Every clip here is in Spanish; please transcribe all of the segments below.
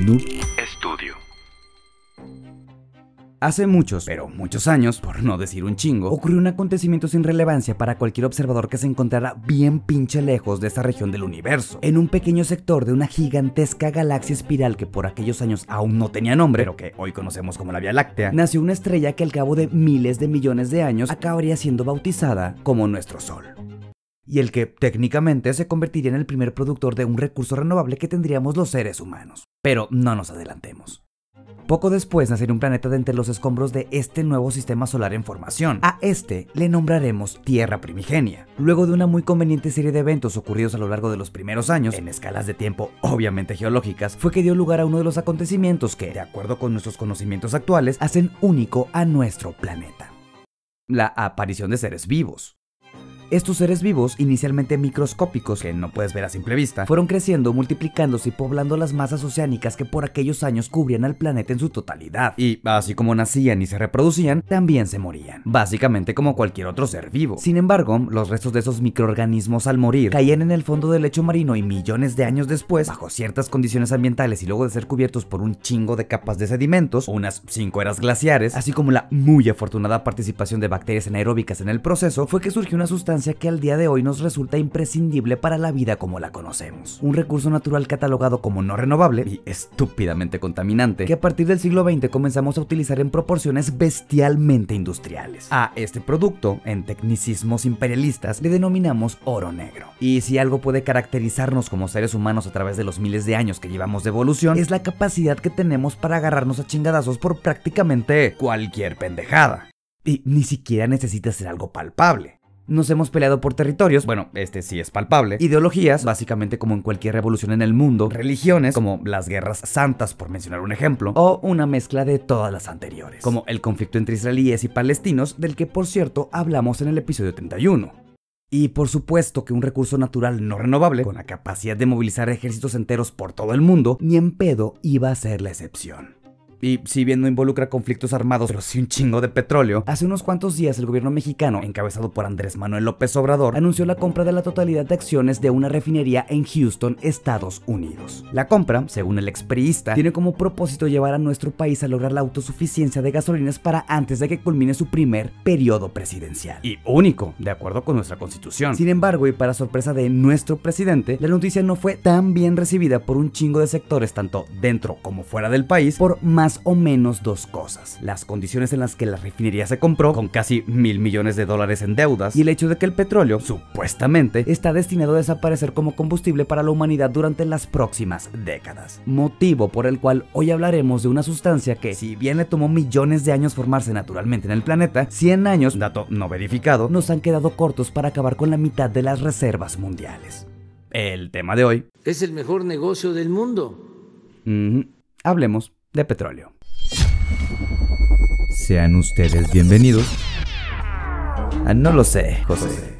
Noob Studio. Hace muchos, pero muchos años, por no decir un chingo, ocurrió un acontecimiento sin relevancia para cualquier observador que se encontrara bien pinche lejos de esta región del universo, en un pequeño sector de una gigantesca galaxia espiral que por aquellos años aún no tenía nombre, pero que hoy conocemos como la Vía Láctea, nació una estrella que al cabo de miles de millones de años acabaría siendo bautizada como nuestro Sol y el que técnicamente se convertiría en el primer productor de un recurso renovable que tendríamos los seres humanos. Pero no nos adelantemos. Poco después nacería un planeta de entre los escombros de este nuevo sistema solar en formación. A este le nombraremos Tierra Primigenia. Luego de una muy conveniente serie de eventos ocurridos a lo largo de los primeros años, en escalas de tiempo obviamente geológicas, fue que dio lugar a uno de los acontecimientos que, de acuerdo con nuestros conocimientos actuales, hacen único a nuestro planeta. La aparición de seres vivos. Estos seres vivos, inicialmente microscópicos, que no puedes ver a simple vista, fueron creciendo, multiplicándose y poblando las masas oceánicas que por aquellos años cubrían al planeta en su totalidad. Y así como nacían y se reproducían, también se morían. Básicamente como cualquier otro ser vivo. Sin embargo, los restos de esos microorganismos al morir caían en el fondo del lecho marino y millones de años después, bajo ciertas condiciones ambientales y luego de ser cubiertos por un chingo de capas de sedimentos, unas 5 eras glaciares, así como la muy afortunada participación de bacterias anaeróbicas en el proceso, fue que surgió una sustancia que al día de hoy nos resulta imprescindible para la vida como la conocemos. Un recurso natural catalogado como no renovable y estúpidamente contaminante que a partir del siglo XX comenzamos a utilizar en proporciones bestialmente industriales. A este producto, en tecnicismos imperialistas, le denominamos oro negro. Y si algo puede caracterizarnos como seres humanos a través de los miles de años que llevamos de evolución, es la capacidad que tenemos para agarrarnos a chingadazos por prácticamente cualquier pendejada. Y ni siquiera necesita ser algo palpable. Nos hemos peleado por territorios, bueno, este sí es palpable, ideologías, básicamente como en cualquier revolución en el mundo, religiones, como las guerras santas, por mencionar un ejemplo, o una mezcla de todas las anteriores, como el conflicto entre israelíes y palestinos, del que por cierto hablamos en el episodio 31. Y por supuesto que un recurso natural no renovable, con la capacidad de movilizar ejércitos enteros por todo el mundo, ni en pedo iba a ser la excepción. Y si bien no involucra conflictos armados, pero sí un chingo de petróleo, hace unos cuantos días el gobierno mexicano, encabezado por Andrés Manuel López Obrador, anunció la compra de la totalidad de acciones de una refinería en Houston, Estados Unidos. La compra, según el expriista, tiene como propósito llevar a nuestro país a lograr la autosuficiencia de gasolinas para antes de que culmine su primer periodo presidencial. Y único, de acuerdo con nuestra constitución. Sin embargo, y para sorpresa de nuestro presidente, la noticia no fue tan bien recibida por un chingo de sectores, tanto dentro como fuera del país, por más o menos dos cosas. Las condiciones en las que la refinería se compró, con casi mil millones de dólares en deudas, y el hecho de que el petróleo, supuestamente, está destinado a desaparecer como combustible para la humanidad durante las próximas décadas. Motivo por el cual hoy hablaremos de una sustancia que, si bien le tomó millones de años formarse naturalmente en el planeta, 100 años, dato no verificado, nos han quedado cortos para acabar con la mitad de las reservas mundiales. El tema de hoy es el mejor negocio del mundo. Hablemos de petróleo. Sean ustedes bienvenidos. No lo sé, José.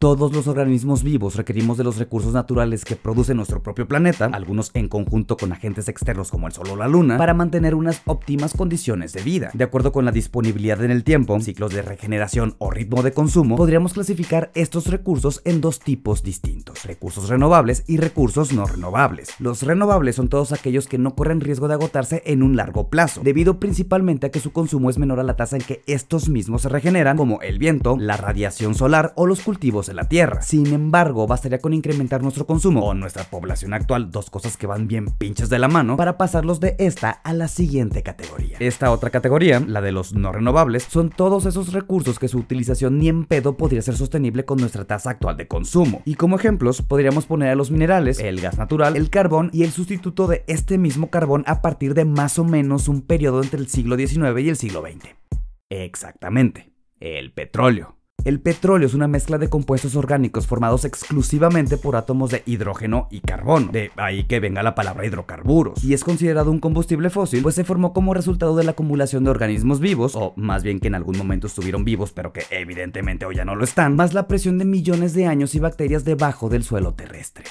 Todos los organismos vivos requerimos de los recursos naturales que produce nuestro propio planeta, algunos en conjunto con agentes externos como el Sol o la Luna, para mantener unas óptimas condiciones de vida. De acuerdo con la disponibilidad en el tiempo, ciclos de regeneración o ritmo de consumo, podríamos clasificar estos recursos en dos tipos distintos, recursos renovables y recursos no renovables. Los renovables son todos aquellos que no corren riesgo de agotarse en un largo plazo, debido principalmente a que su consumo es menor a la tasa en que estos mismos se regeneran, como el viento, la radiación solar o los cultivos la Tierra. Sin embargo, bastaría con incrementar nuestro consumo o nuestra población actual, dos cosas que van bien pinches de la mano, para pasarlos de esta a la siguiente categoría. Esta otra categoría, la de los no renovables, son todos esos recursos que su utilización ni en pedo podría ser sostenible con nuestra tasa actual de consumo. Y como ejemplos, podríamos poner a los minerales, el gas natural, el carbón y el sustituto de este mismo carbón a partir de más o menos un periodo entre el siglo XIX y el siglo XX. Exactamente, el petróleo. El petróleo es una mezcla de compuestos orgánicos formados exclusivamente por átomos de hidrógeno y carbono, de ahí que venga la palabra hidrocarburos, y es considerado un combustible fósil, pues se formó como resultado de la acumulación de organismos vivos, o más bien que en algún momento estuvieron vivos pero que evidentemente hoy ya no lo están, más la presión de millones de años y bacterias debajo del suelo terrestre.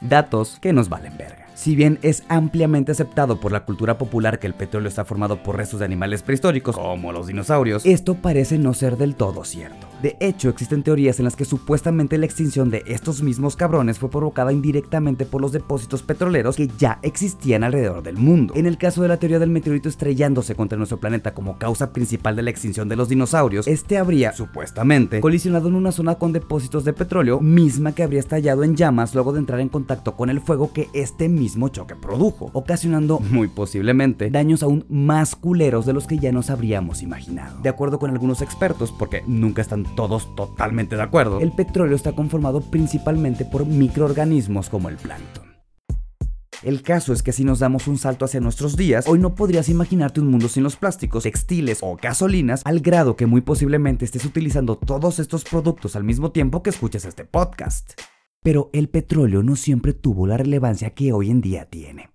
Datos que nos valen verga. Si bien es ampliamente aceptado por la cultura popular que el petróleo está formado por restos de animales prehistóricos, como los dinosaurios, esto parece no ser del todo cierto. De hecho, existen teorías en las que supuestamente la extinción de estos mismos cabrones fue provocada indirectamente por los depósitos petroleros que ya existían alrededor del mundo. En el caso de la teoría del meteorito estrellándose contra nuestro planeta como causa principal de la extinción de los dinosaurios, este habría, supuestamente, colisionado en una zona con depósitos de petróleo, misma que habría estallado en llamas luego de entrar en contacto con el fuego que este mismo choque produjo, ocasionando muy posiblemente daños aún más culeros de los que ya nos habríamos imaginado. De acuerdo con algunos expertos, porque nunca están todos totalmente de acuerdo, el petróleo está conformado principalmente por microorganismos como el plancton. El caso es que si nos damos un salto hacia nuestros días, hoy no podrías imaginarte un mundo sin los plásticos, textiles o gasolinas, al grado que muy posiblemente estés utilizando todos estos productos al mismo tiempo que escuches este podcast. Pero el petróleo no siempre tuvo la relevancia que hoy en día tiene.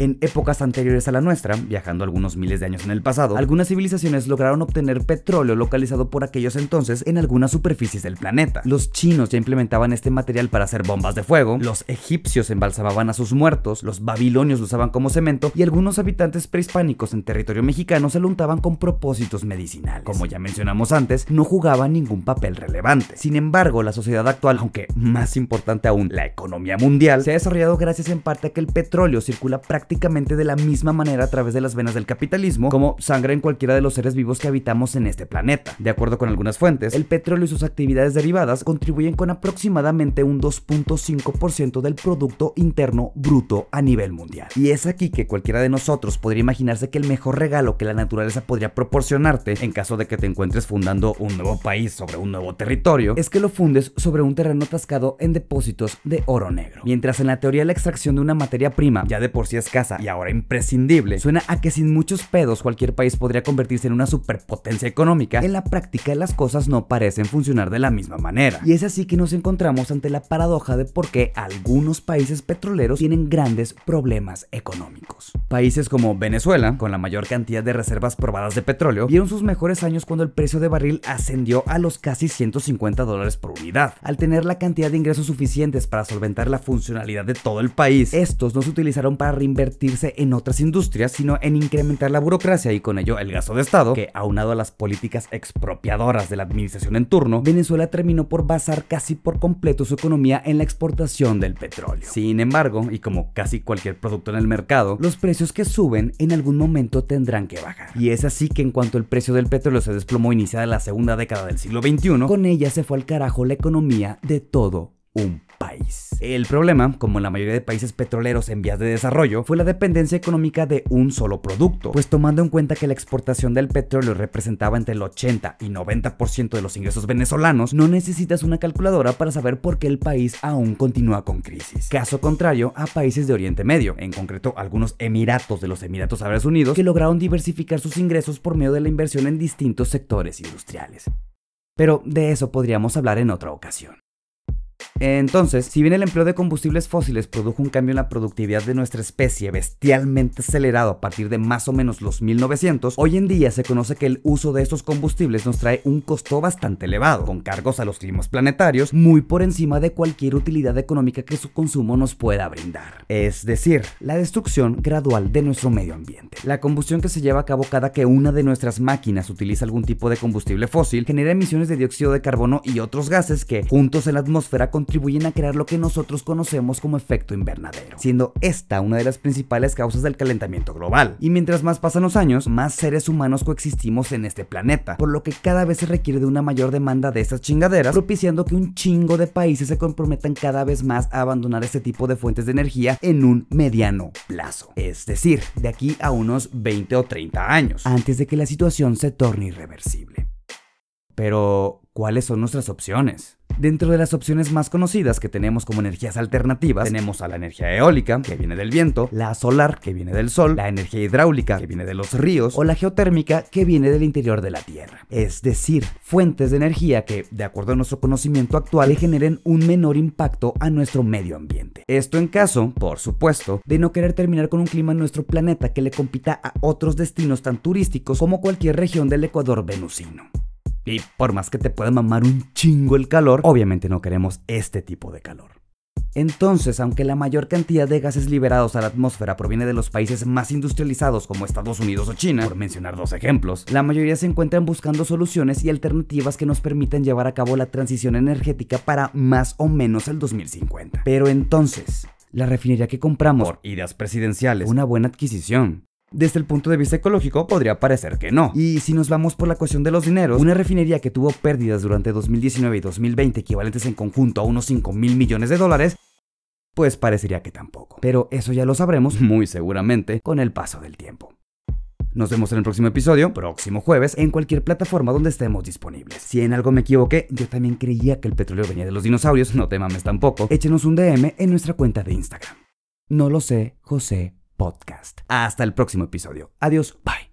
En épocas anteriores a la nuestra, viajando algunos miles de años en el pasado, algunas civilizaciones lograron obtener petróleo localizado por aquellos entonces en algunas superficies del planeta. Los chinos ya implementaban este material para hacer bombas de fuego, los egipcios embalsamaban a sus muertos, los babilonios lo usaban como cemento y algunos habitantes prehispánicos en territorio mexicano se lo untaban con propósitos medicinales. Como ya mencionamos antes, no jugaban ningún papel relevante. Sin embargo, la sociedad actual, aunque más importante aún, la economía mundial, se ha desarrollado gracias en parte a que el petróleo circula prácticamente prácticamente de la misma manera a través de las venas del capitalismo, como sangre en cualquiera de los seres vivos que habitamos en este planeta. De acuerdo con algunas fuentes, el petróleo y sus actividades derivadas contribuyen con aproximadamente un 2.5% del Producto Interno Bruto a nivel mundial. Y es aquí que cualquiera de nosotros podría imaginarse que el mejor regalo que la naturaleza podría proporcionarte en caso de que te encuentres fundando un nuevo país sobre un nuevo territorio, es que lo fundes sobre un terreno atascado en depósitos de oro negro. Mientras en la teoría la extracción de una materia prima ya de por sí es casa y ahora imprescindible, suena a que sin muchos pedos cualquier país podría convertirse en una superpotencia económica, en la práctica las cosas no parecen funcionar de la misma manera. Y es así que nos encontramos ante la paradoja de por qué algunos países petroleros tienen grandes problemas económicos. Países como Venezuela, con la mayor cantidad de reservas probadas de petróleo, vieron sus mejores años cuando el precio de barril ascendió a los casi 150 dólares por unidad. Al tener la cantidad de ingresos suficientes para solventar la funcionalidad de todo el país, estos no se utilizaron para reinvertir en otras industrias, sino en incrementar la burocracia y con ello el gasto de Estado, que aunado a las políticas expropiadoras de la administración en turno, Venezuela terminó por basar casi por completo su economía en la exportación del petróleo. Sin embargo, y como casi cualquier producto en el mercado, los precios que suben en algún momento tendrán que bajar. Y es así que en cuanto el precio del petróleo se desplomó iniciada la segunda década del siglo XXI, con ella se fue al carajo la economía de todo un país. El problema, como en la mayoría de países petroleros en vías de desarrollo, fue la dependencia económica de un solo producto, pues tomando en cuenta que la exportación del petróleo representaba entre el 80 y 90% de los ingresos venezolanos, no necesitas una calculadora para saber por qué el país aún continúa con crisis. Caso contrario a países de Oriente Medio, en concreto algunos emiratos de los Emiratos Árabes Unidos, que lograron diversificar sus ingresos por medio de la inversión en distintos sectores industriales. Pero de eso podríamos hablar en otra ocasión. Entonces, si bien el empleo de combustibles fósiles produjo un cambio en la productividad de nuestra especie bestialmente acelerado a partir de más o menos los 1900, hoy en día se conoce que el uso de estos combustibles nos trae un costo bastante elevado, con cargos a los climas planetarios muy por encima de cualquier utilidad económica que su consumo nos pueda brindar. Es decir, la destrucción gradual de nuestro medio ambiente. La combustión que se lleva a cabo cada que una de nuestras máquinas utiliza algún tipo de combustible fósil genera emisiones de dióxido de carbono y otros gases que, juntos en la atmósfera, contribuyen a crear lo que nosotros conocemos como efecto invernadero, siendo esta una de las principales causas del calentamiento global. Y mientras más pasan los años, más seres humanos coexistimos en este planeta, por lo que cada vez se requiere de una mayor demanda de estas chingaderas, propiciando que un chingo de países se comprometan cada vez más a abandonar este tipo de fuentes de energía en un mediano plazo. Es decir, de aquí a unos 20 o 30 años, antes de que la situación se torne irreversible. Pero, ¿cuáles son nuestras opciones? Dentro de las opciones más conocidas que tenemos como energías alternativas, tenemos a la energía eólica, que viene del viento, la solar, que viene del sol, la energía hidráulica, que viene de los ríos, o la geotérmica, que viene del interior de la Tierra. Es decir, fuentes de energía que, de acuerdo a nuestro conocimiento actual, le generen un menor impacto a nuestro medio ambiente. Esto en caso, por supuesto, de no querer terminar con un clima en nuestro planeta que le compita a otros destinos tan turísticos como cualquier región del Ecuador venusino. Y por más que te pueda mamar un chingo el calor, obviamente no queremos este tipo de calor. Entonces, aunque la mayor cantidad de gases liberados a la atmósfera proviene de los países más industrializados como Estados Unidos o China, por mencionar dos ejemplos, la mayoría se encuentran buscando soluciones y alternativas que nos permitan llevar a cabo la transición energética para más o menos el 2050. Pero entonces, la refinería que compramos por ideas presidenciales, una buena adquisición. Desde el punto de vista ecológico podría parecer que no. Y si nos vamos por la cuestión de los dineros, una refinería que tuvo pérdidas durante 2019 y 2020 equivalentes en conjunto a unos 5 mil millones de dólares, pues parecería que tampoco. Pero eso ya lo sabremos muy seguramente con el paso del tiempo. Nos vemos en el próximo episodio, próximo jueves, en cualquier plataforma donde estemos disponibles. Si en algo me equivoqué, yo también creía que el petróleo venía de los dinosaurios, no te mames tampoco, échenos un DM en nuestra cuenta de Instagram. No lo sé, José Podcast. Hasta el próximo episodio. Adiós, bye.